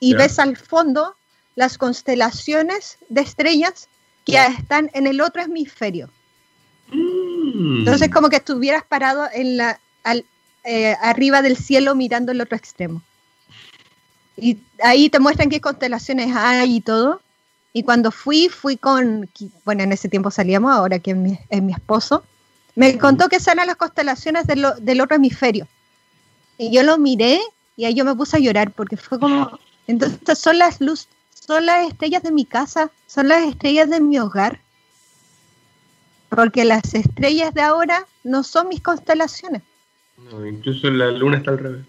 y ves al fondo las constelaciones de estrellas que están en el otro hemisferio. Mm. Entonces, como que estuvieras parado en la, eh, arriba del cielo mirando el otro extremo. Y ahí te muestran qué constelaciones hay y todo. Y cuando fui, fui con, bueno, en ese tiempo salíamos, ahora que es mi, esposo, me contó que esas eran las constelaciones del otro hemisferio. Y yo lo miré y ahí yo me puse a llorar porque fue como, entonces son las luces, son las estrellas de mi casa, son las estrellas de mi hogar. Porque las estrellas de ahora no son mis constelaciones. No, incluso la luna está al revés.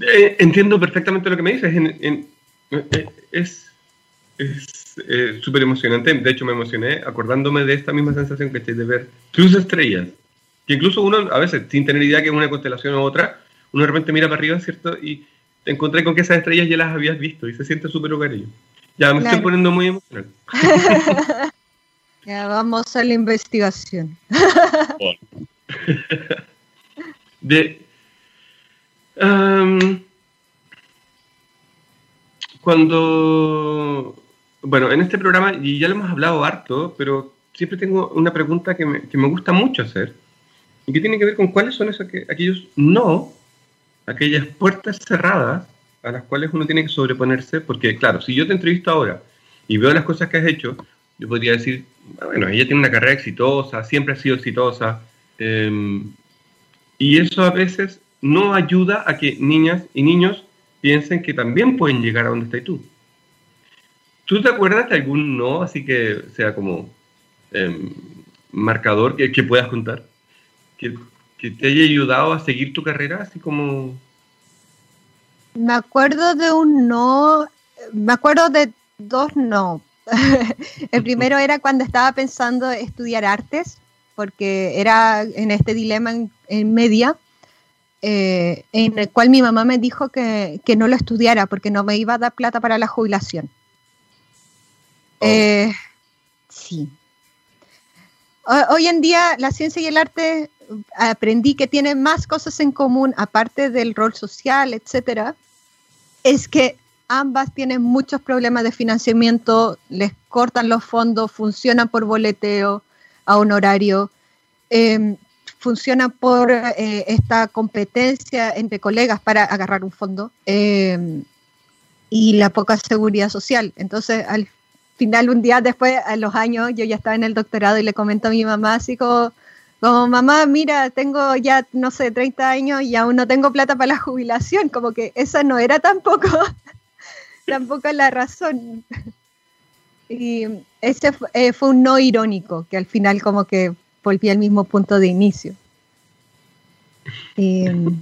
Eh, entiendo perfectamente lo que me dices. Eh, es, es, eh, súper emocionante. De hecho, me emocioné acordándome de esta misma sensación que estoy de ver tus estrellas. Que incluso uno, a veces, sin tener idea que es una constelación u otra, uno de repente mira para arriba, ¿cierto? Y te encontré con que esas estrellas ya las habías visto y se siente súper hogarillo. Ya me estoy poniendo muy emocional. ya vamos a la investigación. de, cuando, bueno, en este programa, y ya lo hemos hablado harto, pero siempre tengo una pregunta que me, que me gusta mucho hacer, y que tiene que ver con cuáles son esos, aquellos no, aquellas puertas cerradas a las cuales uno tiene que sobreponerse, porque claro, si yo te entrevisto ahora y veo las cosas que has hecho, yo podría decir, bueno, ella tiene una carrera exitosa, siempre ha sido exitosa, em, y eso a veces no ayuda a que niñas y niños piensen que también pueden llegar a donde estás tú. ¿Tú te acuerdas de algún no, así que sea como em, marcador que, que, puedas contar? Que, que, te haya ayudado a seguir tu carrera, así como... Me acuerdo de un no, me acuerdo de dos no. el primero era cuando estaba pensando estudiar artes, porque era en este dilema en media eh, en el cual mi mamá me dijo que, no lo estudiara porque no me iba a dar plata para la jubilación. Oh. Eh, sí. Hoy en día la ciencia y el arte aprendí que tienen más cosas en común, aparte del rol social, etcétera, es que ambas tienen muchos problemas de financiamiento, les cortan los fondos, funcionan por boleteo a honorario. Eh, funciona por eh, esta competencia entre colegas para agarrar un fondo em, y la poca seguridad social. Entonces, al final, un día después, a los años, yo ya estaba en el doctorado y le comento a mi mamá así como, mamá, mira, tengo ya, no sé, 30 años y aún no tengo plata para la jubilación, como que esa no era tampoco, tampoco la razón. Y ese eh, fue un no irónico, que al final como que volví al mismo punto de inicio. Em,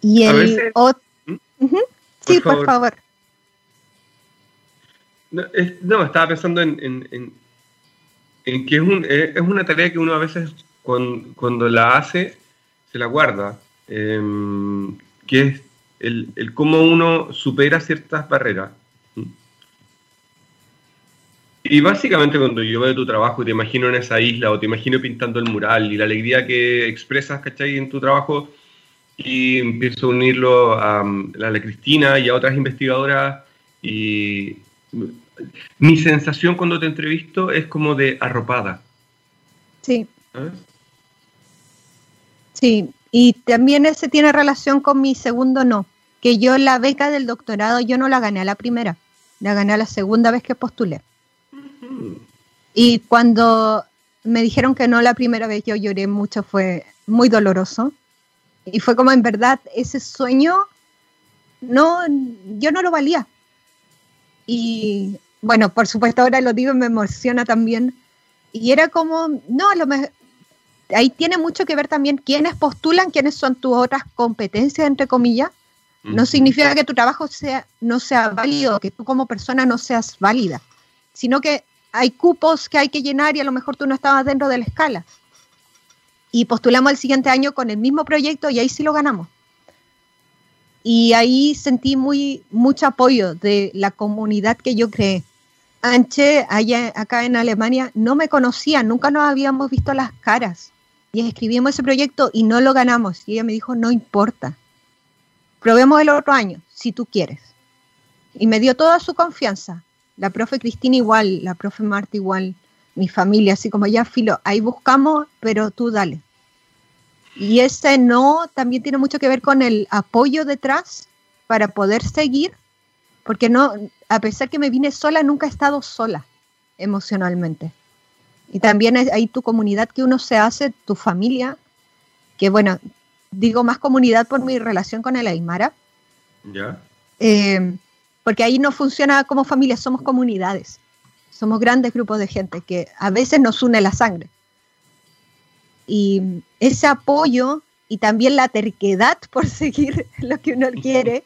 y el otro... ¿Mm? Sí, por favor. No, estaba pensando en, en, que es, un, es, una tarea que uno a veces cuando, la hace se la guarda, em, que es el, el cómo uno supera ciertas barreras. Y básicamente cuando yo veo tu trabajo y te imagino en esa isla o te imagino pintando el mural y la alegría que expresas, ¿cachai? En tu trabajo y empiezo a unirlo a, la Cristina y a otras investigadoras y mi sensación cuando te entrevisto es como de arropada. Sí. Sí, y también ese tiene relación con mi segundo no, que yo la beca del doctorado yo no la gané a la primera, la gané a la segunda vez que postulé. Y cuando me dijeron que no la primera vez, yo lloré mucho, fue muy doloroso. Y fue como en verdad ese sueño, no, yo no lo valía. Y bueno, por supuesto ahora lo digo y me emociona también. Y era como, no, lo ahí tiene mucho que ver también quiénes postulan, quiénes son tus otras competencias, entre comillas. No significa que tu trabajo sea, no sea válido, que tú como persona no seas válida, sino que hay cupos que hay que llenar y a lo mejor tú no estabas dentro de la escala. Y postulamos el siguiente año con el mismo proyecto y ahí sí lo ganamos. Y ahí sentí muy mucho apoyo de la comunidad que yo creé. Anche, allá acá en Alemania, no me conocía, nunca nos habíamos visto las caras. Y escribimos ese proyecto y no lo ganamos. Y ella me dijo, no importa. Probemos el otro año, si tú quieres. Y me dio toda su confianza la profe Cristina igual, la profe Marta igual, mi familia, así como ya filo, ahí buscamos, pero tú dale. Y ese no también tiene mucho que ver con el apoyo detrás para poder seguir, porque no, a pesar que me vine sola, nunca he estado sola emocionalmente. Y también hay tu comunidad que uno se hace, tu familia, que bueno, digo más comunidad por mi relación con el Aymara. Ya. Eh, porque ahí no funciona como familia, somos comunidades, somos grandes grupos de gente que a veces nos une la sangre. Y ese apoyo y también la terquedad por seguir lo que uno quiere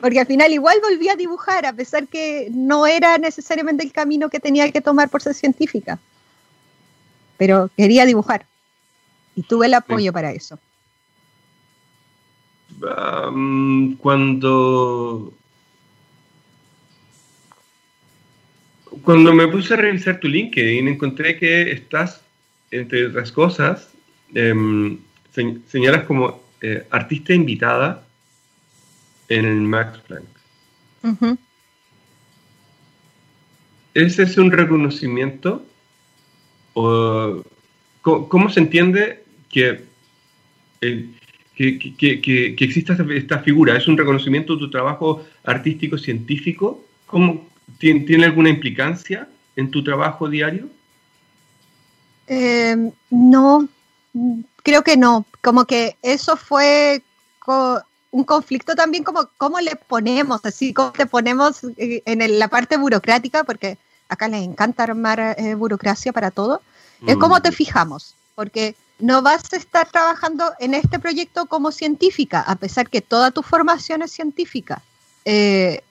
Porque al final igual volví a dibujar, a pesar que no era necesariamente el camino que tenía que tomar por ser científica. Pero quería dibujar. Y tuve el apoyo para eso. cuando cuando me puse a revisar tu LinkedIn encontré que estás entre otras cosas em, señalas como eh, artista invitada en el Max Planck. ¿Ese es un reconocimiento? O, ¿cómo, se entiende que, que, que, exista esta figura? ¿Es un reconocimiento de tu trabajo artístico científico? ¿Cómo, tiene, alguna implicancia en tu trabajo diario? Eh, no, creo que no. Como que eso fue un conflicto también como cómo le ponemos, así como te ponemos eh, en la parte burocrática, porque acá les encanta armar eh, burocracia para todo, es cómo mm. te fijamos, porque no vas a estar trabajando en este proyecto como científica, a pesar que toda tu formación es científica, eh,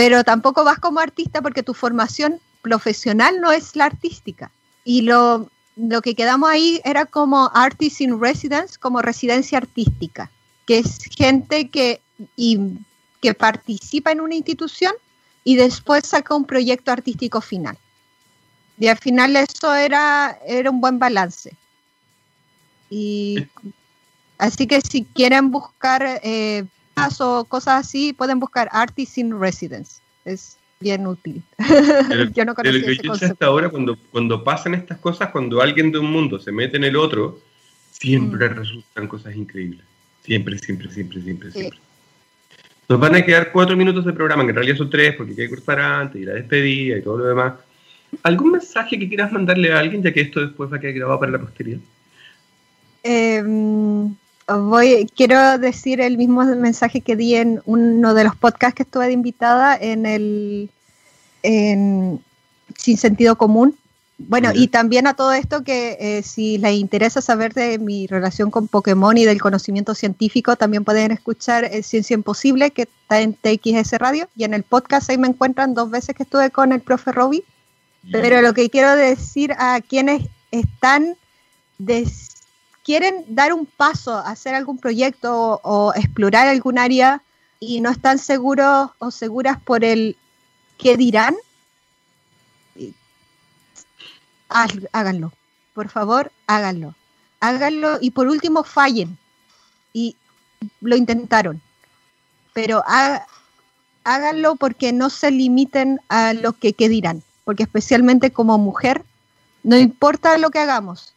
pero tampoco vas como artista porque tu formación profesional no es la artística. Y lo, lo que quedamos ahí era como Artist in Residence, como residencia artística que es gente que, que participa en una institución y después saca un proyecto artístico final. Y al final eso era, era un buen balance. Y así que si quieren buscar eh, o cosas así, pueden buscar Artist in Residence. Es bien útil. yo no conocía ese concepto. hasta ahora, cuando, cuando pasan estas cosas, cuando alguien de un mundo se mete en el otro, siempre mm. resultan cosas increíbles. Siempre, siempre, siempre, siempre, siempre. Nos van a quedar cuatro minutos de programa, que en realidad son tres, porque hay que cortar antes y la despedida y todo lo demás. ¿Algún mensaje que quieras mandarle a alguien, ya que esto después va a quedar grabado para la posteridad? Em, voy, quiero decir el mismo mensaje que di en uno de los podcasts que estuve de invitada en el en Sin Sentido Común, bueno, y también a todo esto que eh, si les interesa saber de mi relación con Pokémon y del conocimiento científico, también pueden escuchar el Ciencia Imposible, que está en TXS Radio, y en el podcast ahí me encuentran dos veces que estuve con el profe Robbie. Pero lo que quiero decir a quienes están, quieren dar un paso, hacer algún proyecto o explorar algún área y no están seguros o seguras por el qué dirán, háganlo. Por favor, háganlo. Háganlo y por último fallen. Y lo intentaron. Pero háganlo porque no se limiten a lo que, dirán. Porque especialmente como mujer, no importa lo que hagamos.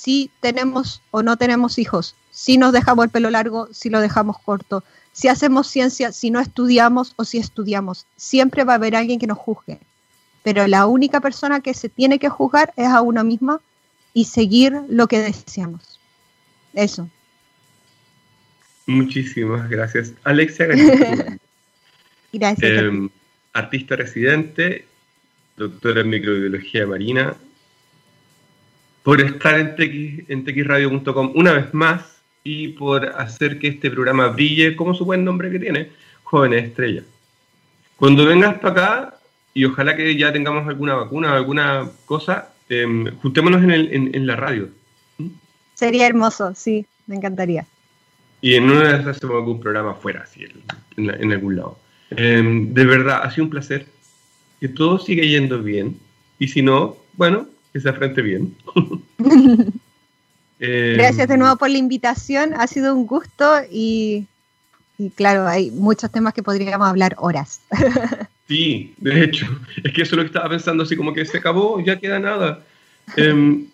Si tenemos o no tenemos hijos, si nos dejamos el pelo largo, si lo dejamos corto, si hacemos ciencia, si no estudiamos o si estudiamos, siempre va a haber alguien que nos juzgue pero la única persona que se tiene que juzgar es a uno mismo y seguir lo que deseamos. Eso. Muchísimas gracias. Alexia Gracias. Em, artista residente, doctora en microbiología marina, por estar en, TX, en txradio.com una vez más y por hacer que este programa brille como su buen nombre que tiene, Jóvenes Estrellas. Cuando vengas para acá, y ojalá que ya tengamos alguna vacuna o alguna cosa, em, juntémonos en, la radio. Sería hermoso, sí, me encantaría. Y en una de esas hacemos algún programa fuera, así, en, algún lado. Em, de verdad, ha sido un placer. Que todo siga yendo bien. Y si no, bueno, que se afrente bien. Gracias de nuevo por la invitación. Ha sido un gusto y, y claro, hay muchos temas que podríamos hablar horas. Sí, de hecho, es que eso es lo que estaba pensando, así como que se acabó, ya queda nada. Em,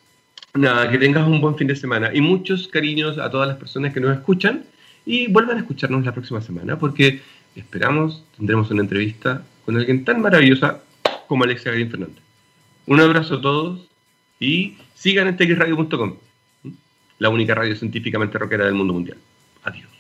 nada, que tengas un buen fin de semana y muchos cariños a todas las personas que nos escuchan y vuelvan a escucharnos la próxima semana porque esperamos, tendremos una entrevista con alguien tan maravillosa como Alexia Garín Fernández. Un abrazo a todos y sigan en txradio.com, la única radio científicamente rockera del mundo mundial. Adiós.